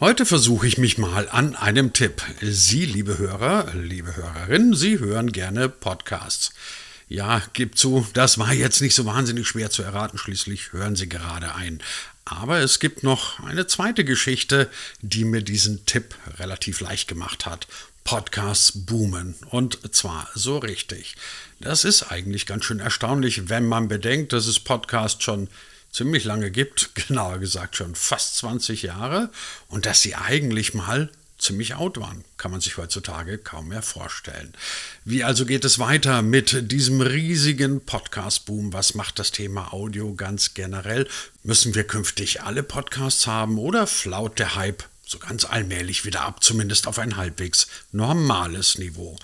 Heute versuche ich mich mal an einem Tipp. Sie, liebe Hörer, liebe Hörerinnen, Sie hören gerne Podcasts. Ja, gib zu, das war jetzt nicht so wahnsinnig schwer zu erraten, schließlich hören Sie gerade ein. Aber es gibt noch eine zweite Geschichte, die mir diesen Tipp relativ leicht gemacht hat. Podcasts boomen. Und zwar so richtig. Das ist eigentlich ganz schön erstaunlich, wenn man bedenkt, dass es Podcasts schon ziemlich lange gibt, genauer gesagt schon fast 20 Jahre, und dass sie eigentlich mal ziemlich out waren. Kann man sich heutzutage kaum mehr vorstellen. Wie also geht es weiter mit diesem riesigen Podcast-Boom? Was macht das Thema Audio ganz generell? Müssen wir künftig alle Podcasts haben oder flaut der Hype so ganz allmählich wieder ab, zumindest auf ein halbwegs normales Niveau?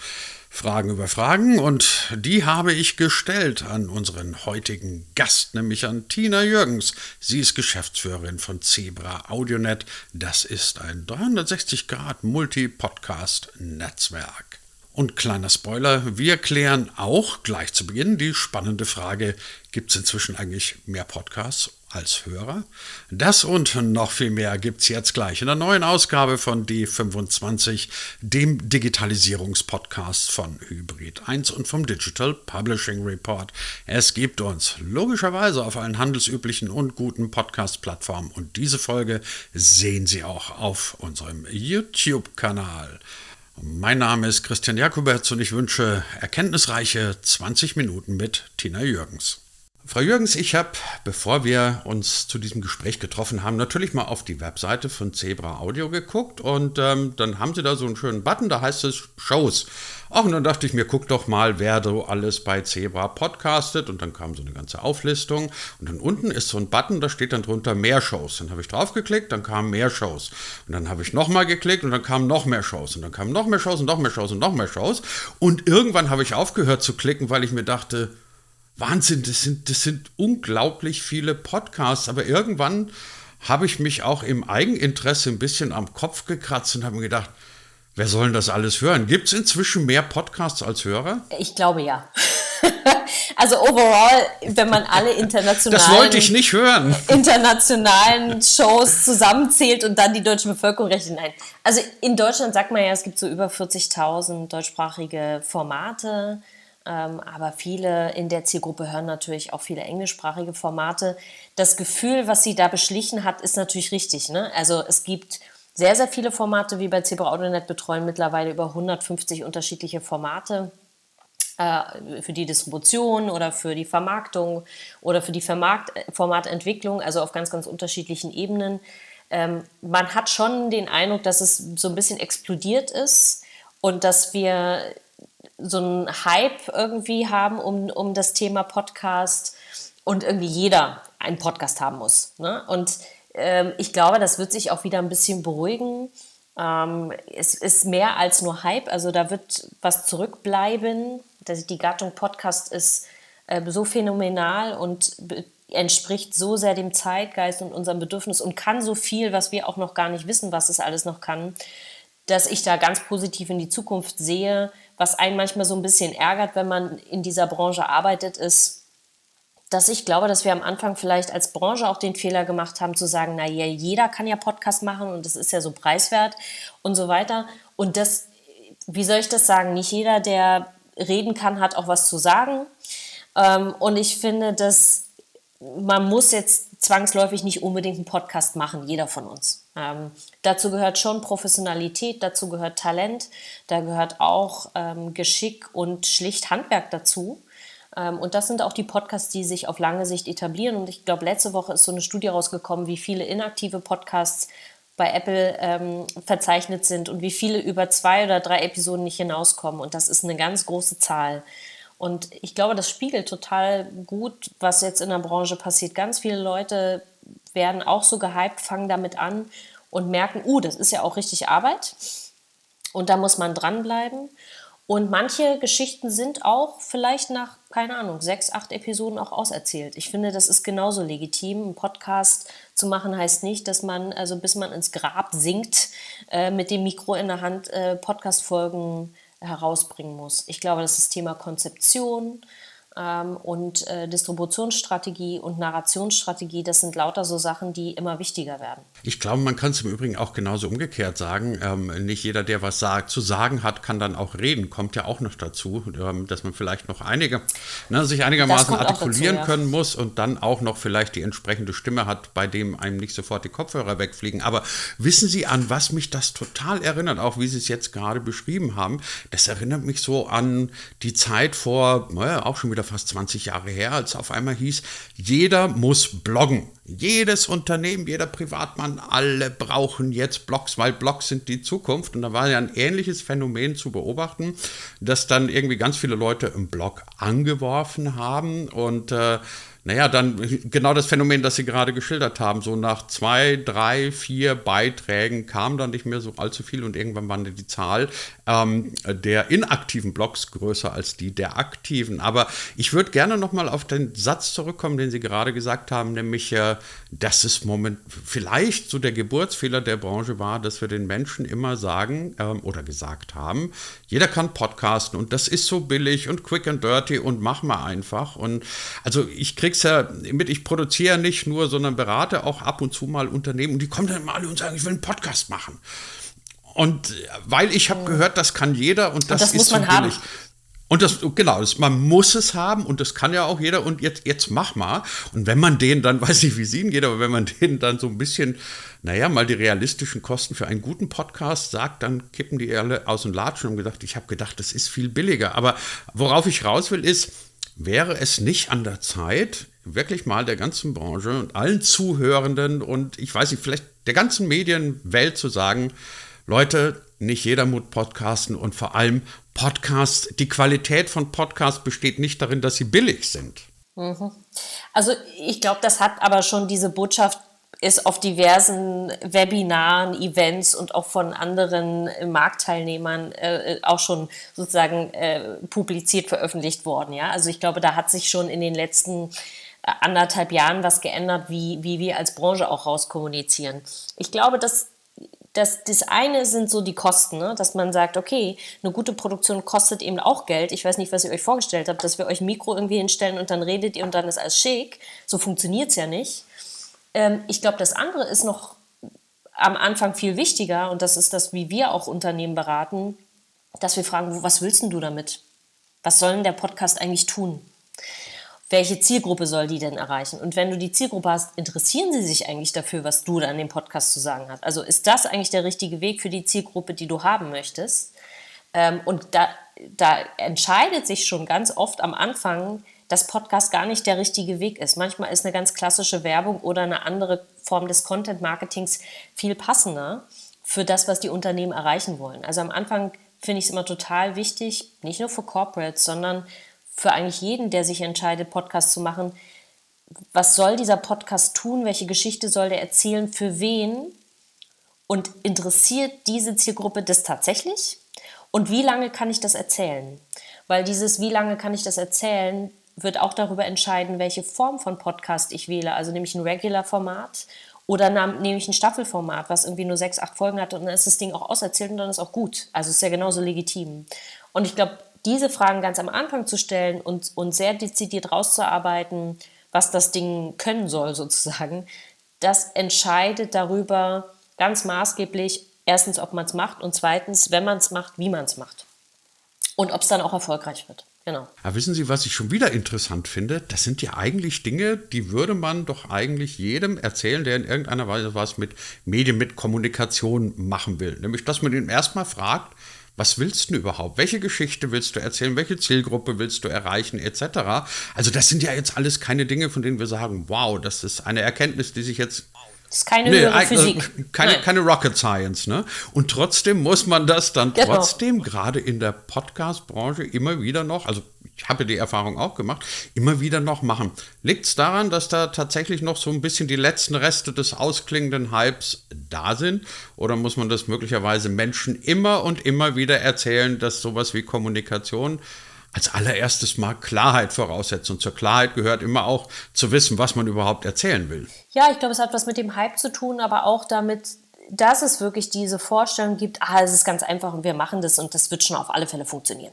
Fragen über Fragen und die habe ich gestellt an unseren heutigen Gast, nämlich an Tina Jürgens. Sie ist Geschäftsführerin von Zebra Audionet. Das ist ein 360-Grad-Multi-Podcast-Netzwerk. Und kleiner Spoiler, wir klären auch gleich zu Beginn die spannende Frage, gibt es inzwischen eigentlich mehr Podcasts als Hörer. Das und noch viel mehr gibt es jetzt gleich in der neuen Ausgabe von D25, dem Digitalisierungspodcast von Hybrid 1 und vom Digital Publishing Report. Es gibt uns logischerweise auf allen handelsüblichen und guten Podcast-Plattformen und diese Folge sehen Sie auch auf unserem YouTube-Kanal. Mein Name ist Christian Jakobetz und ich wünsche erkenntnisreiche 20 Minuten mit Tina Jürgens. Frau Jürgens, ich habe, bevor wir uns zu diesem Gespräch getroffen haben, natürlich mal auf die Webseite von Zebra Audio geguckt und ähm, dann haben Sie da so einen schönen Button, da heißt es Shows. Ach, und dann dachte ich mir, guck doch mal, wer so alles bei Zebra podcastet. Und dann kam so eine ganze Auflistung. Und dann unten ist so ein Button, da steht dann drunter mehr Shows. Dann habe ich draufgeklickt, dann kamen mehr Shows. Und dann habe ich nochmal geklickt und dann kamen noch mehr Shows. Und dann kamen noch mehr Shows und noch mehr Shows und noch mehr Shows. Und irgendwann habe ich aufgehört zu klicken, weil ich mir dachte, Wahnsinn, das sind, das sind unglaublich viele Podcasts, aber irgendwann habe ich mich auch im Eigeninteresse ein bisschen am Kopf gekratzt und habe mir gedacht, wer soll denn das alles hören? Gibt es inzwischen mehr Podcasts als Hörer? Ich glaube ja. also overall, wenn man alle internationalen, internationalen Shows zusammenzählt und dann die deutsche Bevölkerung rechnet, nein. Also in Deutschland sagt man ja, es gibt so über 40.000 deutschsprachige Formate. Ähm, aber viele in der Zielgruppe hören natürlich auch viele englischsprachige Formate. Das Gefühl, was sie da beschlichen hat, ist natürlich richtig. Ne? Also es gibt sehr, sehr viele Formate, wie bei Zebra AudioNet betreuen mittlerweile über 150 unterschiedliche Formate äh, für die Distribution oder für die Vermarktung oder für die Vermarkt Formatentwicklung, also auf ganz, ganz unterschiedlichen Ebenen. Ähm, man hat schon den Eindruck, dass es so ein bisschen explodiert ist und dass wir so einen Hype irgendwie haben um, um das Thema Podcast und irgendwie jeder einen Podcast haben muss. Ne? Und ähm, ich glaube, das wird sich auch wieder ein bisschen beruhigen. Ähm, es ist mehr als nur Hype, also da wird was zurückbleiben. Die Gattung Podcast ist äh, so phänomenal und entspricht so sehr dem Zeitgeist und unserem Bedürfnis und kann so viel, was wir auch noch gar nicht wissen, was es alles noch kann, dass ich da ganz positiv in die Zukunft sehe was einen manchmal so ein bisschen ärgert, wenn man in dieser Branche arbeitet, ist, dass ich glaube, dass wir am Anfang vielleicht als Branche auch den Fehler gemacht haben, zu sagen, na ja, jeder kann ja Podcast machen und das ist ja so preiswert und so weiter. Und das, wie soll ich das sagen, nicht jeder, der reden kann, hat auch was zu sagen. Ähm, und ich finde, dass man muss jetzt zwangsläufig nicht unbedingt einen Podcast machen, jeder von uns. Ähm, dazu gehört schon Professionalität, dazu gehört Talent, da gehört auch ähm, Geschick und schlicht Handwerk dazu. Ähm, und das sind auch die Podcasts, die sich auf lange Sicht etablieren. Und ich glaube, letzte Woche ist so eine Studie rausgekommen, wie viele inaktive Podcasts bei Apple ähm, verzeichnet sind und wie viele über zwei oder drei Episoden nicht hinauskommen. Und das ist eine ganz große Zahl. Und ich glaube, das spiegelt total gut, was jetzt in der Branche passiert. Ganz viele Leute werden auch so gehypt, fangen damit an und merken, uh, das ist ja auch richtig Arbeit. Und da muss man dranbleiben. Und manche Geschichten sind auch vielleicht nach, keine Ahnung, sechs, acht Episoden auch auserzählt. Ich finde, das ist genauso legitim. Ein Podcast zu machen heißt nicht, dass man, also bis man ins Grab sinkt, äh, mit dem Mikro in der Hand äh, Podcast-Folgen herausbringen muss. Ich glaube, das ist Thema Konzeption, und äh, Distributionsstrategie und Narrationsstrategie, das sind lauter so Sachen, die immer wichtiger werden. Ich glaube, man kann es im Übrigen auch genauso umgekehrt sagen. Ähm, nicht jeder, der was sagt, zu sagen hat, kann dann auch reden. Kommt ja auch noch dazu, ähm, dass man vielleicht noch einige, ne, sich einigermaßen artikulieren dazu, ja. können muss und dann auch noch vielleicht die entsprechende Stimme hat, bei dem einem nicht sofort die Kopfhörer wegfliegen. Aber wissen Sie, an was mich das total erinnert, auch wie Sie es jetzt gerade beschrieben haben? Das erinnert mich so an die Zeit vor, naja, auch schon wieder fast 20 Jahre her, als auf einmal hieß, jeder muss bloggen. Jedes Unternehmen, jeder Privatmann, alle brauchen jetzt Blogs, weil Blogs sind die Zukunft. Und da war ja ein ähnliches Phänomen zu beobachten, dass dann irgendwie ganz viele Leute im Blog angeworfen haben und äh, naja, dann genau das Phänomen, das Sie gerade geschildert haben. So nach zwei, drei, vier Beiträgen kam dann nicht mehr so allzu viel und irgendwann war die Zahl ähm, der inaktiven Blogs größer als die der aktiven. Aber ich würde gerne nochmal auf den Satz zurückkommen, den Sie gerade gesagt haben, nämlich, äh, dass es moment vielleicht so der Geburtsfehler der Branche war, dass wir den Menschen immer sagen ähm, oder gesagt haben, jeder kann podcasten und das ist so billig und quick and dirty und mach mal einfach. Und also ich kriege krieg's ja mit, ich produziere nicht nur, sondern berate auch ab und zu mal Unternehmen und die kommen dann immer alle und sagen, ich will einen Podcast machen. Und weil ich habe gehört, das kann jeder und das, und das ist so billig. Haben. Und das, genau, das, man muss es haben und das kann ja auch jeder und jetzt, jetzt mach mal. Und wenn man denen dann, weiß nicht, wie es ihnen geht, aber wenn man denen dann so ein bisschen, naja, mal die realistischen Kosten für einen guten Podcast sagt, dann kippen die alle aus dem Latschen und gedacht, ich habe gedacht, das ist viel billiger. Aber worauf ich raus will, ist, Wäre es nicht an der Zeit, wirklich mal der ganzen Branche und allen Zuhörenden und ich weiß nicht, vielleicht der ganzen Medienwelt zu sagen, Leute, nicht jeder muss podcasten und vor allem Podcasts, die Qualität von Podcasts besteht nicht darin, dass sie billig sind. Mhm. Also ich glaube, das hat aber schon diese Botschaft ist auf diversen Webinaren, Events und auch von anderen Marktteilnehmern äh, auch schon sozusagen äh, publiziert, veröffentlicht worden. Ja? Also ich glaube, da hat sich schon in den letzten äh, anderthalb Jahren was geändert, wie, wie wir als Branche auch rauskommunizieren. Ich glaube, dass das, das eine sind so die Kosten, ne? dass man sagt, okay, eine gute Produktion kostet eben auch Geld. Ich weiß nicht, was ihr euch vorgestellt habt, dass wir euch Mikro irgendwie hinstellen und dann redet ihr und dann ist alles schick. So funktioniert es ja nicht. Ähm, ich glaube, das andere ist noch am Anfang viel wichtiger und das ist das, wie wir auch Unternehmen beraten, dass wir fragen, was willst du damit? Was soll denn der Podcast eigentlich tun? Welche Zielgruppe soll die denn erreichen? Und wenn du die Zielgruppe hast, interessieren sie sich eigentlich dafür, was du da in dem Podcast zu sagen hast? Also ist das eigentlich der richtige Weg für die Zielgruppe, die du haben möchtest? Ähm, und da, da entscheidet sich schon ganz oft am Anfang, dass Podcast gar nicht der richtige Weg ist. Manchmal ist eine ganz klassische Werbung oder eine andere Form des Content-Marketings viel passender für das, was die Unternehmen erreichen wollen. Also am Anfang finde ich es immer total wichtig, nicht nur für Corporates, sondern für eigentlich jeden, der sich entscheidet, Podcast zu machen. Was soll dieser Podcast tun? Welche Geschichte soll der erzählen? Für wen? Und interessiert diese Zielgruppe das tatsächlich? Und wie lange kann ich das erzählen? Weil dieses, wie lange kann ich das erzählen, wird auch darüber entscheiden, welche Form von Podcast ich wähle. Also nehme ich ein Regular-Format oder nehme ich ein Staffelformat, was irgendwie nur sechs, acht Folgen hat und dann ist das Ding auch auserzählt und dann ist auch gut. Also ist ja genauso legitim. Und ich glaube, diese Fragen ganz am Anfang zu stellen und, und sehr dezidiert rauszuarbeiten, was das Ding können soll sozusagen, das entscheidet darüber ganz maßgeblich, erstens, ob man es macht und zweitens, wenn man es macht, wie man es macht. Und ob es dann auch erfolgreich wird. Genau. Aber wissen Sie, was ich schon wieder interessant finde? Das sind ja eigentlich Dinge, die würde man doch eigentlich jedem erzählen, der in irgendeiner Weise was mit Medien, mit Kommunikation machen will. Nämlich, dass man ihn erstmal fragt, was willst du überhaupt? Welche Geschichte willst du erzählen? Welche Zielgruppe willst du erreichen? Etc. Also, das sind ja jetzt alles keine Dinge, von denen wir sagen, wow, das ist eine Erkenntnis, die sich jetzt das ist keine nee, höhere Physik. Keine, keine, Rocket Science, ne? Und trotzdem muss man das dann genau. trotzdem gerade in der Podcast-Branche immer wieder noch, also ich habe die Erfahrung auch gemacht, immer wieder noch machen. Liegt es daran, dass da tatsächlich noch so ein bisschen die letzten Reste des ausklingenden Hypes da sind? Oder muss man das möglicherweise Menschen immer und immer wieder erzählen, dass sowas wie Kommunikation als allererstes mal Klarheit voraussetzt. Und zur Klarheit gehört immer auch zu wissen, was man überhaupt erzählen will. Ja, ich glaube, es hat was mit dem Hype zu tun, aber auch damit, dass es wirklich diese Vorstellung gibt, ah, es ist ganz einfach und wir machen das und das wird schon auf alle Fälle funktionieren.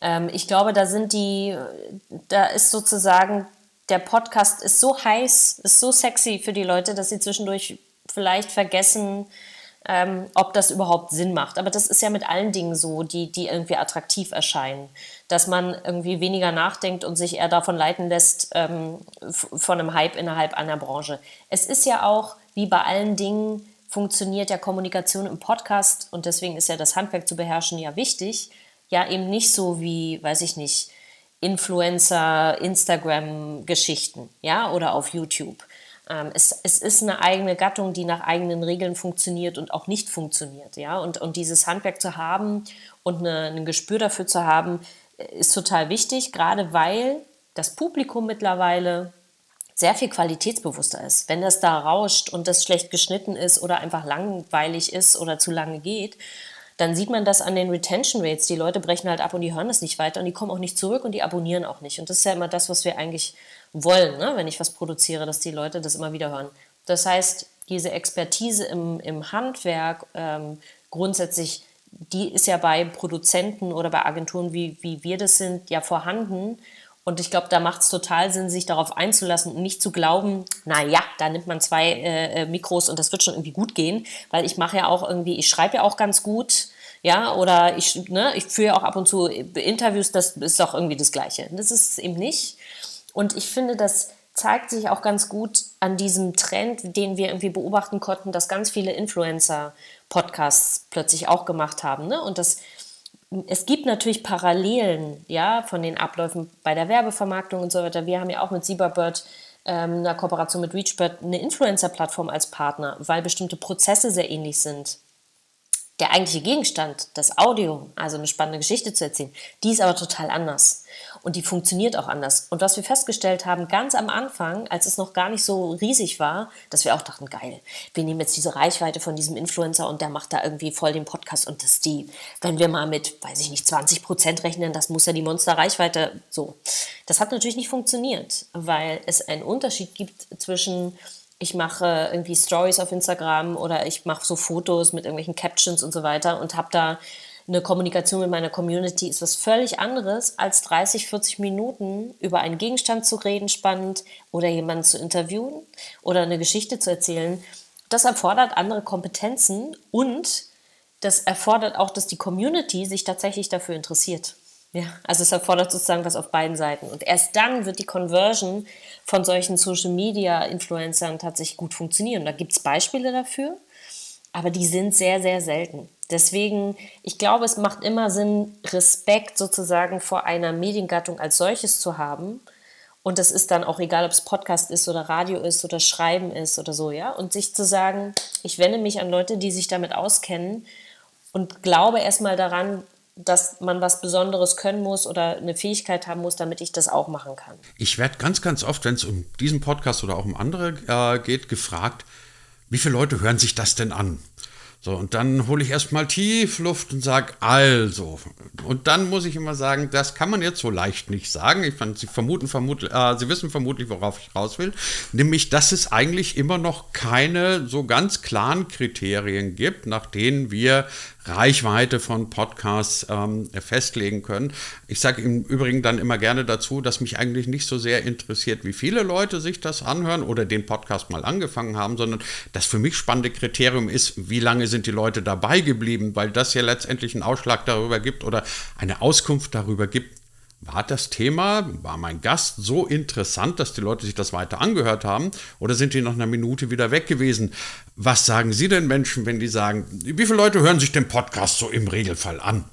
Ähm, ich glaube, da sind die, da ist sozusagen, der Podcast ist so heiß, ist so sexy für die Leute, dass sie zwischendurch vielleicht vergessen, ähm, ob das überhaupt Sinn macht. Aber das ist ja mit allen Dingen so, die, die irgendwie attraktiv erscheinen. Dass man irgendwie weniger nachdenkt und sich eher davon leiten lässt, ähm, von einem Hype innerhalb einer Branche. Es ist ja auch, wie bei allen Dingen, funktioniert ja Kommunikation im Podcast und deswegen ist ja das Handwerk zu beherrschen ja wichtig. Ja, eben nicht so wie, weiß ich nicht, Influencer, Instagram-Geschichten, ja, oder auf YouTube. Ähm, es, es ist eine eigene Gattung, die nach eigenen Regeln funktioniert und auch nicht funktioniert, ja. Und, und dieses Handwerk zu haben und eine, ein Gespür dafür zu haben, ist total wichtig, gerade weil das Publikum mittlerweile sehr viel qualitätsbewusster ist. Wenn das da rauscht und das schlecht geschnitten ist oder einfach langweilig ist oder zu lange geht, dann sieht man das an den Retention Rates. Die Leute brechen halt ab und die hören das nicht weiter und die kommen auch nicht zurück und die abonnieren auch nicht. Und das ist ja immer das, was wir eigentlich wollen, ne? wenn ich was produziere, dass die Leute das immer wieder hören. Das heißt, diese Expertise im, im Handwerk ähm, grundsätzlich, die ist ja bei Produzenten oder bei Agenturen, wie, wie wir das sind, ja vorhanden. Und ich glaube, da macht es total Sinn, sich darauf einzulassen und nicht zu glauben, na ja, da nimmt man zwei äh, äh, Mikros und das wird schon irgendwie gut gehen, weil ich mache ja auch irgendwie, ich schreibe ja auch ganz gut, ja, oder ich, ne, ich führe auch ab und zu Interviews, das ist doch irgendwie das Gleiche. Das ist es eben nicht. Und ich finde, das zeigt sich auch ganz gut an diesem Trend, den wir irgendwie beobachten konnten, dass ganz viele Influencer Podcasts plötzlich auch gemacht haben. Ne? Und das es gibt natürlich Parallelen, ja, von den Abläufen bei der Werbevermarktung und so weiter. Wir haben ja auch mit Sieberbird ähm, eine Kooperation mit Reachbird eine Influencer-Plattform als Partner, weil bestimmte Prozesse sehr ähnlich sind. Der eigentliche Gegenstand, das Audio, also eine spannende Geschichte zu erzählen, die ist aber total anders und die funktioniert auch anders. Und was wir festgestellt haben, ganz am Anfang, als es noch gar nicht so riesig war, dass wir auch dachten, geil, wir nehmen jetzt diese Reichweite von diesem Influencer und der macht da irgendwie voll den Podcast und das die, wenn wir mal mit, weiß ich nicht, 20 Prozent rechnen, das muss ja die Monster-Reichweite so. Das hat natürlich nicht funktioniert, weil es einen Unterschied gibt zwischen ich mache irgendwie Stories auf Instagram oder ich mache so Fotos mit irgendwelchen Captions und so weiter und habe da eine Kommunikation mit meiner Community ist was völlig anderes, als 30, 40 Minuten über einen Gegenstand zu reden, spannend, oder jemanden zu interviewen oder eine Geschichte zu erzählen. Das erfordert andere Kompetenzen und das erfordert auch, dass die Community sich tatsächlich dafür interessiert. Ja, also es erfordert sozusagen was auf beiden Seiten. Und erst dann wird die Conversion von solchen Social Media Influencern tatsächlich gut funktionieren. Da gibt es Beispiele dafür, aber die sind sehr, sehr selten. Deswegen, ich glaube, es macht immer Sinn, Respekt sozusagen vor einer Mediengattung als solches zu haben. Und das ist dann auch egal, ob es Podcast ist oder Radio ist oder Schreiben ist oder so, ja. Und sich zu sagen, ich wende mich an Leute, die sich damit auskennen und glaube erstmal daran, dass man was Besonderes können muss oder eine Fähigkeit haben muss, damit ich das auch machen kann. Ich werde ganz, ganz oft, wenn es um diesen Podcast oder auch um andere äh, geht, gefragt, wie viele Leute hören sich das denn an? So, und dann hole ich erstmal tief Luft und sage, also. Und dann muss ich immer sagen, das kann man jetzt so leicht nicht sagen. Ich fand, Sie vermuten, vermutlich, äh, Sie wissen vermutlich, worauf ich raus will. Nämlich, dass es eigentlich immer noch keine so ganz klaren Kriterien gibt, nach denen wir Reichweite von Podcasts ähm, festlegen können. Ich sage im Übrigen dann immer gerne dazu, dass mich eigentlich nicht so sehr interessiert, wie viele Leute sich das anhören oder den Podcast mal angefangen haben, sondern das für mich spannende Kriterium ist, wie lange sind die Leute dabei geblieben, weil das ja letztendlich einen Ausschlag darüber gibt oder eine Auskunft darüber gibt, war das Thema, war mein Gast so interessant, dass die Leute sich das weiter angehört haben? Oder sind die nach einer Minute wieder weg gewesen? Was sagen Sie denn Menschen, wenn die sagen, wie viele Leute hören sich den Podcast so im Regelfall an?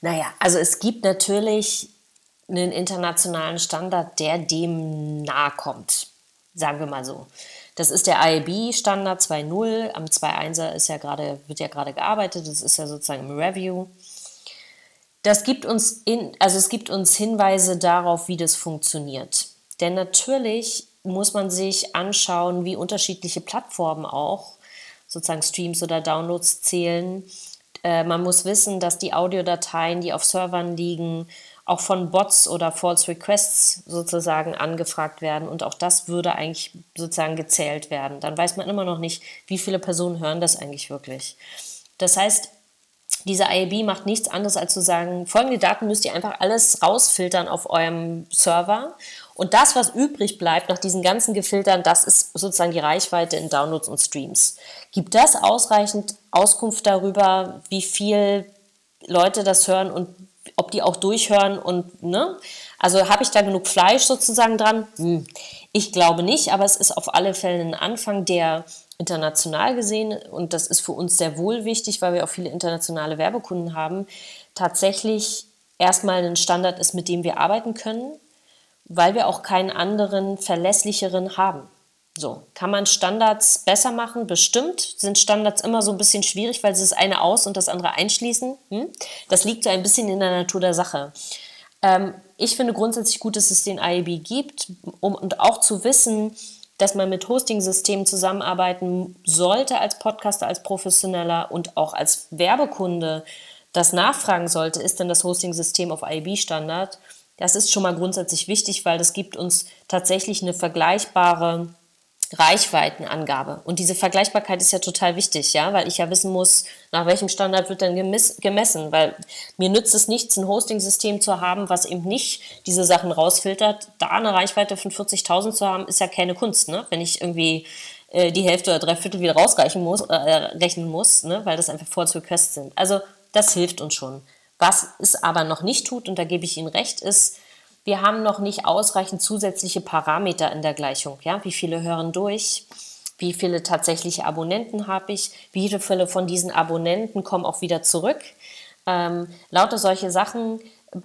Naja, also es gibt natürlich einen internationalen Standard, der dem nahe kommt. Sagen wir mal so. Das ist der IAB-Standard 2.0. Am 2.1er ist ja grade, wird ja gerade gearbeitet. Das ist ja sozusagen im Review das gibt uns in, also es gibt uns Hinweise darauf, wie das funktioniert. Denn natürlich muss man sich anschauen, wie unterschiedliche Plattformen auch sozusagen Streams oder Downloads zählen. Äh, man muss wissen, dass die Audiodateien, die auf Servern liegen, auch von Bots oder False Requests sozusagen angefragt werden. Und auch das würde eigentlich sozusagen gezählt werden. Dann weiß man immer noch nicht, wie viele Personen hören das eigentlich wirklich. Das heißt, diese IAB macht nichts anderes als zu sagen, folgende Daten müsst ihr einfach alles rausfiltern auf eurem Server. Und das, was übrig bleibt nach diesen ganzen Gefiltern, das ist sozusagen die Reichweite in Downloads und Streams. Gibt das ausreichend Auskunft darüber, wie viel Leute das hören und ob die auch durchhören und, ne? Also habe ich da genug Fleisch sozusagen dran? Hm. Ich glaube nicht, aber es ist auf alle Fälle ein Anfang, der international gesehen, und das ist für uns sehr wohl wichtig, weil wir auch viele internationale Werbekunden haben, tatsächlich erstmal ein Standard ist, mit dem wir arbeiten können, weil wir auch keinen anderen verlässlicheren haben. So, kann man Standards besser machen? Bestimmt sind Standards immer so ein bisschen schwierig, weil sie das eine aus und das andere einschließen. Hm? Das liegt so ein bisschen in der Natur der Sache. Ähm, ich finde grundsätzlich gut, dass es den IAB gibt, um und auch zu wissen, dass man mit Hosting-Systemen zusammenarbeiten sollte als Podcaster, als Professioneller und auch als Werbekunde das nachfragen sollte, ist denn das Hosting-System auf IAB-Standard? Das ist schon mal grundsätzlich wichtig, weil das gibt uns tatsächlich eine vergleichbare Reichweitenangabe. Und diese Vergleichbarkeit ist ja total wichtig, ja, weil ich ja wissen muss, nach welchem Standard wird denn gemessen, weil mir nützt es nichts, ein Hosting-System zu haben, was eben nicht diese Sachen rausfiltert. Da eine Reichweite von 40.000 zu haben, ist ja keine Kunst, ne? Wenn ich irgendwie äh, die Hälfte oder drei Viertel wieder rausrechnen muss, äh, rechnen muss, ne? weil das einfach Vorzugsköst sind. Also das hilft uns schon. Was es aber noch nicht tut, und da gebe ich Ihnen recht, ist, wir haben noch nicht ausreichend zusätzliche Parameter in der Gleichung. Ja? Wie viele hören durch? Wie viele tatsächliche Abonnenten habe ich? Wie viele von diesen Abonnenten kommen auch wieder zurück? Ähm, lauter solche Sachen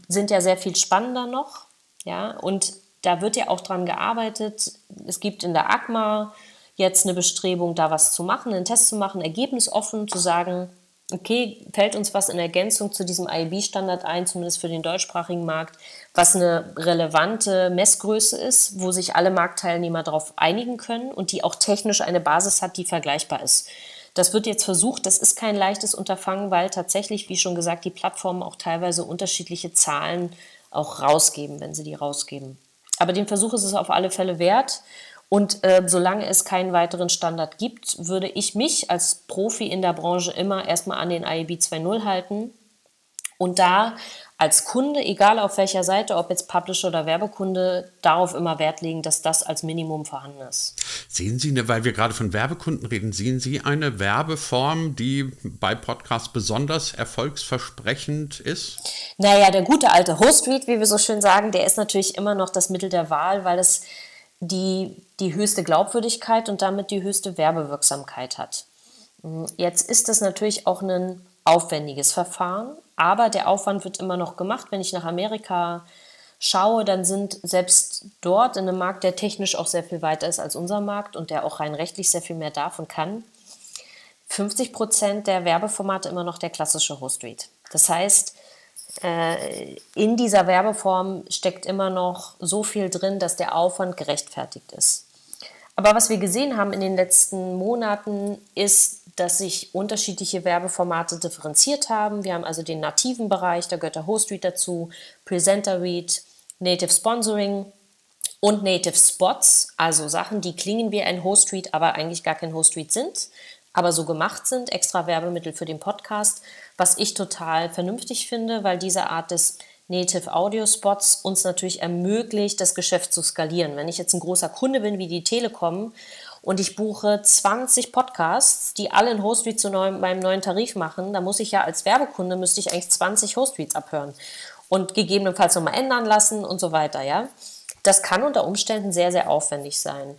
sind ja sehr viel spannender noch. Ja? Und da wird ja auch dran gearbeitet. Es gibt in der ACMA jetzt eine Bestrebung, da was zu machen, einen Test zu machen, ergebnisoffen zu sagen, okay, fällt uns was in Ergänzung zu diesem IAB-Standard ein, zumindest für den deutschsprachigen Markt, was eine relevante Messgröße ist, wo sich alle Marktteilnehmer darauf einigen können und die auch technisch eine Basis hat, die vergleichbar ist. Das wird jetzt versucht, das ist kein leichtes Unterfangen, weil tatsächlich, wie schon gesagt, die Plattformen auch teilweise unterschiedliche Zahlen auch rausgeben, wenn sie die rausgeben. Aber den Versuch ist es auf alle Fälle wert. Und äh, solange es keinen weiteren Standard gibt, würde ich mich als Profi in der Branche immer erstmal an den IEB 2.0 halten und da als Kunde, egal auf welcher Seite, ob jetzt Publisher oder Werbekunde, darauf immer Wert legen, dass das als Minimum vorhanden ist. Sehen Sie, weil wir gerade von Werbekunden reden, sehen Sie eine Werbeform, die bei Podcasts besonders erfolgsversprechend ist? Naja, der gute alte Host-Read, wie wir so schön sagen, der ist natürlich immer noch das Mittel der Wahl, weil es die die höchste Glaubwürdigkeit und damit die höchste Werbewirksamkeit hat. Jetzt ist das natürlich auch ein aufwendiges Verfahren, aber der Aufwand wird immer noch gemacht. Wenn ich nach Amerika schaue, dann sind selbst dort in einem Markt, der technisch auch sehr viel weiter ist als unser Markt und der auch rein rechtlich sehr viel mehr darf und kann, 50 Prozent der Werbeformate immer noch der klassische Host-Read. Das heißt, äh, in dieser Werbeform steckt immer noch so viel drin, dass der Aufwand gerechtfertigt ist. Aber was wir gesehen haben in den letzten Monaten ist, dass sich unterschiedliche Werbeformate differenziert haben. Wir haben also den nativen Bereich, da gehört der Host Read dazu, Presenter Read, Native Sponsoring und Native Spots, also Sachen, die klingen wie ein Host Read, aber eigentlich gar kein Host Read sind, aber so gemacht sind, extra Werbemittel für den Podcast was ich total vernünftig finde, weil diese Art des Native Audio Spots uns natürlich ermöglicht, das Geschäft zu skalieren. Wenn ich jetzt ein großer Kunde bin wie die Telekom und ich buche 20 Podcasts, die alle ein Host zu neu, meinem neuen Tarif machen, dann muss ich ja als Werbekunde müsste ich eigentlich 20 Host abhören und gegebenenfalls nochmal ändern lassen und so weiter, ja. Das kann unter Umständen sehr, sehr aufwendig sein.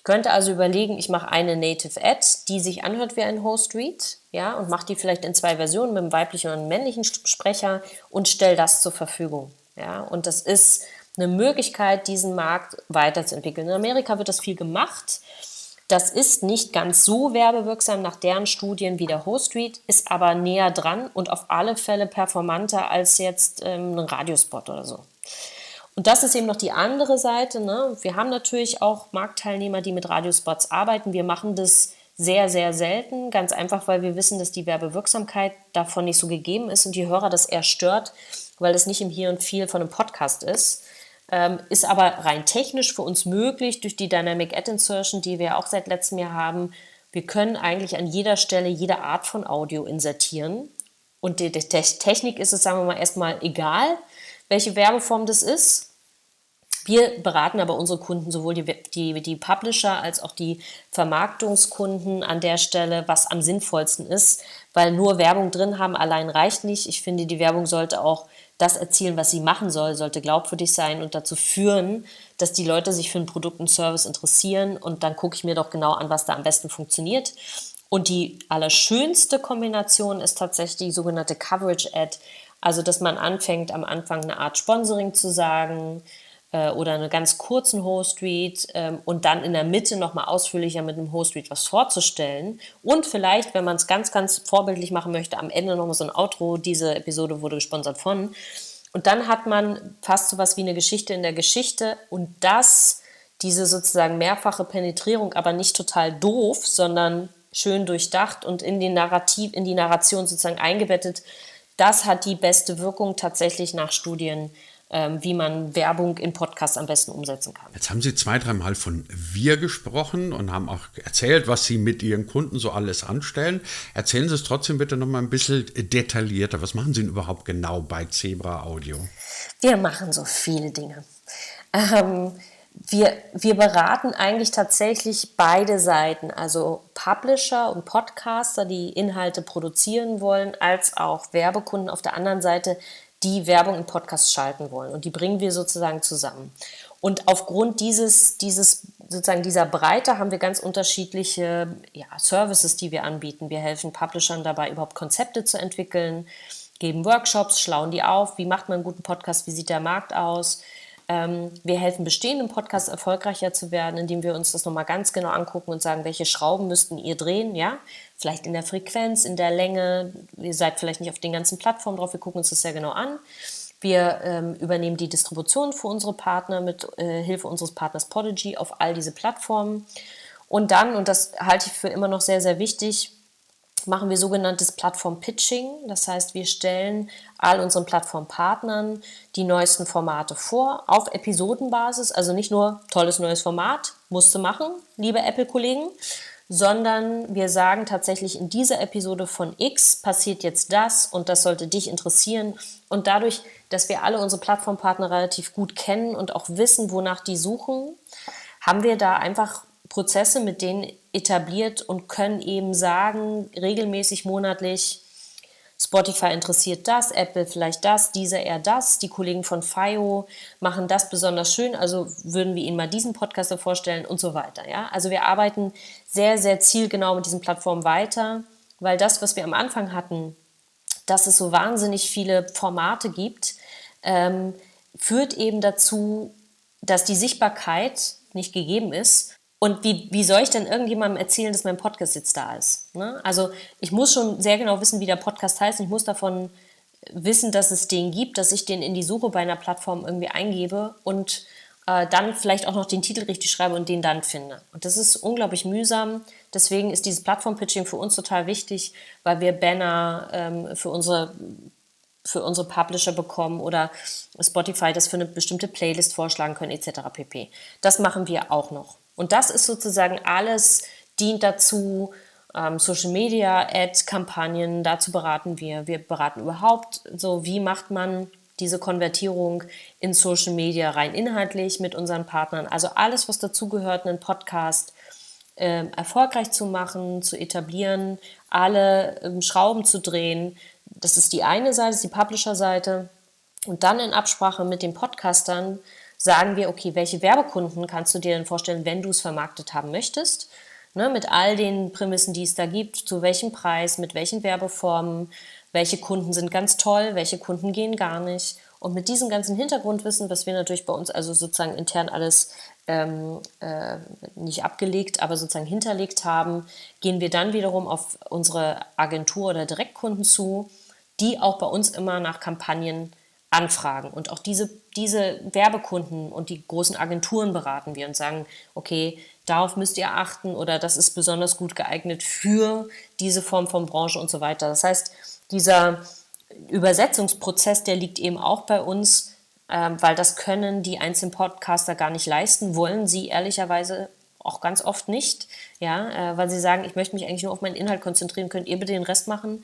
Ich könnte also überlegen, ich mache eine Native Ad, die sich anhört wie ein Host Read, ja, und mache die vielleicht in zwei Versionen mit einem weiblichen und einem männlichen Sprecher und stelle das zur Verfügung, ja. Und das ist eine Möglichkeit, diesen Markt weiterzuentwickeln. In Amerika wird das viel gemacht. Das ist nicht ganz so werbewirksam nach deren Studien wie der Host Read, ist aber näher dran und auf alle Fälle performanter als jetzt ähm, ein Radiospot oder so. Und das ist eben noch die andere Seite. Ne? Wir haben natürlich auch Marktteilnehmer, die mit Radiospots arbeiten. Wir machen das sehr, sehr selten, ganz einfach, weil wir wissen, dass die Werbewirksamkeit davon nicht so gegeben ist und die Hörer das eher stört, weil es nicht im Hier und Viel von einem Podcast ist. Ähm, ist aber rein technisch für uns möglich durch die Dynamic Ad Insertion, die wir auch seit letztem Jahr haben. Wir können eigentlich an jeder Stelle jede Art von Audio insertieren Und die, die Technik ist es, sagen wir mal, erstmal egal, welche Werbeform das ist. Wir beraten aber unsere Kunden, sowohl die, die, die Publisher als auch die Vermarktungskunden an der Stelle, was am sinnvollsten ist, weil nur Werbung drin haben allein reicht nicht. Ich finde, die Werbung sollte auch das erzielen, was sie machen soll, sollte glaubwürdig sein und dazu führen, dass die Leute sich für ein Produkt und Service interessieren und dann gucke ich mir doch genau an, was da am besten funktioniert. Und die allerschönste Kombination ist tatsächlich die sogenannte Coverage Ad, also dass man anfängt am Anfang eine Art Sponsoring zu sagen, äh, oder einen ganz kurzen Host-Read ähm, und dann in der Mitte nochmal ausführlicher mit einem Host-Read was vorzustellen. Und vielleicht, wenn man es ganz, ganz vorbildlich machen möchte, am Ende nochmal so ein Outro. Diese Episode wurde gesponsert von. Und dann hat man fast so was wie eine Geschichte in der Geschichte und das, diese sozusagen mehrfache Penetrierung, aber nicht total doof, sondern schön durchdacht und in die Narrativ, in die Narration sozusagen eingebettet, das hat die beste Wirkung tatsächlich nach Studien wie man Werbung in Podcasts am besten umsetzen kann. Jetzt haben Sie zwei, dreimal von wir gesprochen und haben auch erzählt, was Sie mit Ihren Kunden so alles anstellen. Erzählen Sie es trotzdem bitte noch mal ein bisschen detaillierter. Was machen Sie denn überhaupt genau bei Zebra Audio? Wir machen so viele Dinge. Ähm, wir, wir beraten eigentlich tatsächlich beide Seiten, also Publisher und Podcaster, die Inhalte produzieren wollen, als auch Werbekunden auf der anderen Seite, die Werbung im Podcast schalten wollen. Und die bringen wir sozusagen zusammen. Und aufgrund dieses, dieses, sozusagen dieser Breite haben wir ganz unterschiedliche ja, Services, die wir anbieten. Wir helfen Publishern dabei, überhaupt Konzepte zu entwickeln, geben Workshops, schlauen die auf, wie macht man einen guten Podcast, wie sieht der Markt aus. Ähm, wir helfen bestehenden Podcasts erfolgreicher zu werden, indem wir uns das nochmal ganz genau angucken und sagen, welche Schrauben müssten ihr drehen, ja? vielleicht in der Frequenz, in der Länge. Ihr seid vielleicht nicht auf den ganzen Plattformen drauf, wir gucken uns das sehr genau an. Wir ähm, übernehmen die Distribution für unsere Partner mit äh, Hilfe unseres Partners Podigy auf all diese Plattformen. Und dann, und das halte ich für immer noch sehr, sehr wichtig, machen wir sogenanntes Plattform-Pitching. Das heißt, wir stellen all unseren Plattformpartnern die neuesten Formate vor, auf Episodenbasis. Also nicht nur tolles neues Format, musste machen, liebe Apple-Kollegen, sondern wir sagen tatsächlich in dieser Episode von X passiert jetzt das und das sollte dich interessieren. Und dadurch, dass wir alle unsere Plattformpartner relativ gut kennen und auch wissen, wonach die suchen, haben wir da einfach Prozesse mit denen etabliert und können eben sagen, regelmäßig monatlich, Spotify interessiert das, Apple vielleicht das, dieser eher das. Die Kollegen von FIO machen das besonders schön, also würden wir Ihnen mal diesen Podcaster vorstellen und so weiter. Ja? Also wir arbeiten sehr, sehr zielgenau mit diesen Plattformen weiter, weil das, was wir am Anfang hatten, dass es so wahnsinnig viele Formate gibt, ähm, führt eben dazu, dass die Sichtbarkeit nicht gegeben ist und wie, wie soll ich denn irgendjemandem erzählen, dass mein Podcast jetzt da ist? Ne? Also ich muss schon sehr genau wissen, wie der Podcast heißt. Ich muss davon wissen, dass es den gibt, dass ich den in die Suche bei einer Plattform irgendwie eingebe und äh, dann vielleicht auch noch den Titel richtig schreibe und den dann finde. Und das ist unglaublich mühsam. Deswegen ist dieses Plattform-Pitching für uns total wichtig, weil wir Banner ähm, für unsere für unsere Publisher bekommen oder Spotify das für eine bestimmte Playlist vorschlagen können etc. pp. Das machen wir auch noch. Und das ist sozusagen alles, dient dazu, ähm, Social Media, Ad-Kampagnen, dazu beraten wir. Wir beraten überhaupt so, wie macht man diese Konvertierung in Social Media rein inhaltlich mit unseren Partnern. Also alles, was dazugehört, einen Podcast äh, erfolgreich zu machen, zu etablieren, alle ähm, Schrauben zu drehen. Das ist die eine Seite, das ist die Publisher-Seite. Und dann in Absprache mit den Podcastern sagen wir, okay, welche Werbekunden kannst du dir denn vorstellen, wenn du es vermarktet haben möchtest? Ne, mit all den Prämissen, die es da gibt, zu welchem Preis, mit welchen Werbeformen, welche Kunden sind ganz toll, welche Kunden gehen gar nicht. Und mit diesem ganzen Hintergrundwissen, was wir natürlich bei uns also sozusagen intern alles ähm, äh, nicht abgelegt, aber sozusagen hinterlegt haben, gehen wir dann wiederum auf unsere Agentur oder Direktkunden zu, die auch bei uns immer nach Kampagnen anfragen. Und auch diese, diese Werbekunden und die großen Agenturen beraten wir und sagen, okay, darauf müsst ihr achten oder das ist besonders gut geeignet für diese Form von Branche und so weiter. Das heißt, dieser Übersetzungsprozess, der liegt eben auch bei uns, ähm, weil das können die einzelnen Podcaster gar nicht leisten, wollen sie ehrlicherweise auch ganz oft nicht, ja, äh, weil sie sagen, ich möchte mich eigentlich nur auf meinen Inhalt konzentrieren, könnt ihr bitte den Rest machen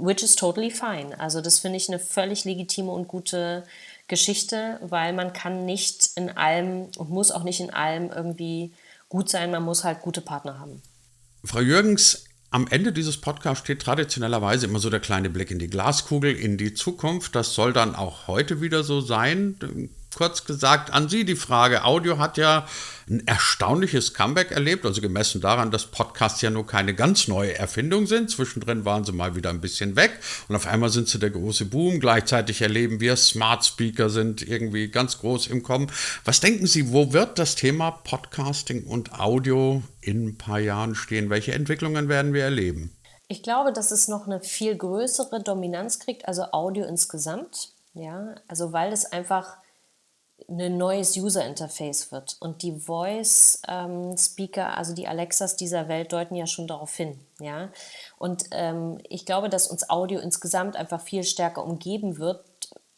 which is totally fine. Also das finde ich eine völlig legitime und gute Geschichte, weil man kann nicht in allem und muss auch nicht in allem irgendwie gut sein, man muss halt gute Partner haben. Frau Jürgens, am Ende dieses Podcasts steht traditionellerweise immer so der kleine Blick in die Glaskugel, in die Zukunft. Das soll dann auch heute wieder so sein kurz gesagt an Sie die Frage. Audio hat ja ein erstaunliches Comeback erlebt, also gemessen daran, dass Podcasts ja nur keine ganz neue Erfindung sind. Zwischendrin waren sie mal wieder ein bisschen weg und auf einmal sind sie der große Boom. Gleichzeitig erleben wir, Smart Speaker sind irgendwie ganz groß im Kommen. Was denken Sie, wo wird das Thema Podcasting und Audio in ein paar Jahren stehen? Welche Entwicklungen werden wir erleben? Ich glaube, dass es noch eine viel größere Dominanz kriegt, also Audio insgesamt. Ja, also weil es einfach ein neues User Interface wird. Und die Voice ähm, Speaker, also die Alexas dieser Welt, deuten ja schon darauf hin. Ja? Und ähm, ich glaube, dass uns Audio insgesamt einfach viel stärker umgeben wird,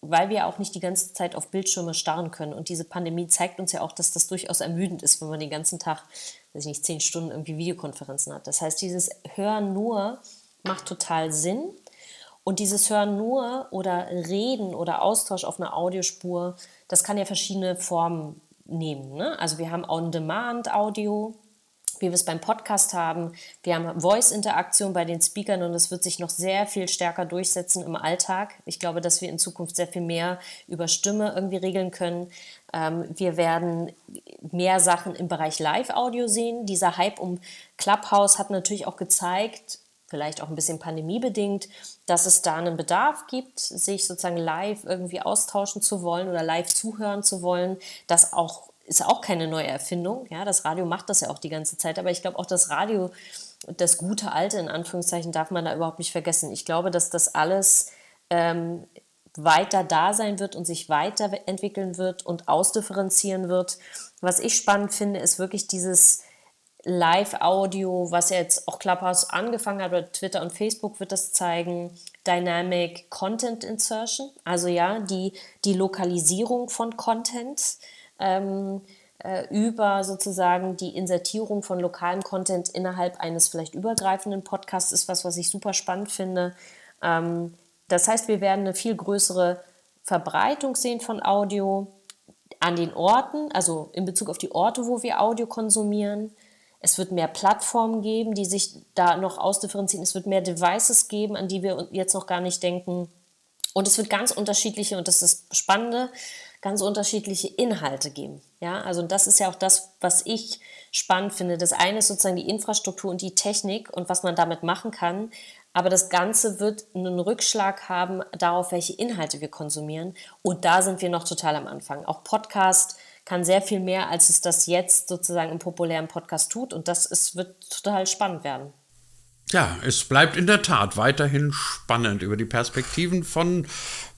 weil wir auch nicht die ganze Zeit auf Bildschirme starren können. Und diese Pandemie zeigt uns ja auch, dass das durchaus ermüdend ist, wenn man den ganzen Tag, weiß ich nicht, zehn Stunden irgendwie Videokonferenzen hat. Das heißt, dieses Hören nur macht total Sinn. Und dieses Hören nur oder Reden oder Austausch auf einer Audiospur das kann ja verschiedene Formen nehmen. Ne? Also wir haben On-Demand-Audio, wie wir es beim Podcast haben. Wir haben Voice-Interaktion bei den Speakern und es wird sich noch sehr viel stärker durchsetzen im Alltag. Ich glaube, dass wir in Zukunft sehr viel mehr über Stimme irgendwie regeln können. Ähm, wir werden mehr Sachen im Bereich Live-Audio sehen. Dieser Hype um Clubhouse hat natürlich auch gezeigt, vielleicht auch ein bisschen pandemiebedingt, dass es da einen Bedarf gibt, sich sozusagen live irgendwie austauschen zu wollen oder live zuhören zu wollen. Das auch ist auch keine neue Erfindung. Ja, das Radio macht das ja auch die ganze Zeit. Aber ich glaube auch das Radio, das gute Alte in Anführungszeichen, darf man da überhaupt nicht vergessen. Ich glaube, dass das alles ähm, weiter da sein wird und sich weiterentwickeln wird und ausdifferenzieren wird. Was ich spannend finde, ist wirklich dieses Live-Audio, was jetzt auch Clubhouse angefangen hat, oder Twitter und Facebook wird das zeigen, Dynamic Content Insertion, also ja, die, die Lokalisierung von Content ähm, äh, über sozusagen die Insertierung von lokalem Content innerhalb eines vielleicht übergreifenden Podcasts ist was, was ich super spannend finde. Ähm, das heißt, wir werden eine viel größere Verbreitung sehen von Audio an den Orten, also in Bezug auf die Orte, wo wir Audio konsumieren. Es wird mehr Plattformen geben, die sich da noch ausdifferenzieren. Es wird mehr Devices geben, an die wir jetzt noch gar nicht denken. Und es wird ganz unterschiedliche, und das ist das Spannende, ganz unterschiedliche Inhalte geben. Ja, also das ist ja auch das, was ich spannend finde. Das eine ist sozusagen die Infrastruktur und die Technik und was man damit machen kann. Aber das Ganze wird einen Rückschlag haben darauf, welche Inhalte wir konsumieren. Und da sind wir noch total am Anfang. Auch Podcast, kann sehr viel mehr, als es das jetzt sozusagen im populären Podcast tut. Und das ist, wird total spannend werden. Ja, es bleibt in der Tat weiterhin spannend. Über die Perspektiven von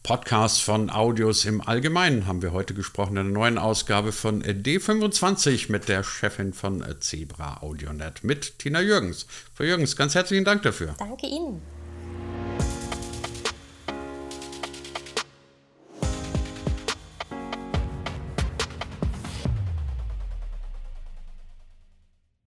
Podcasts, von Audios im Allgemeinen haben wir heute gesprochen in der neuen Ausgabe von D25 mit der Chefin von Zebra AudioNet, mit Tina Jürgens. Frau Jürgens, ganz herzlichen Dank dafür. Danke Ihnen.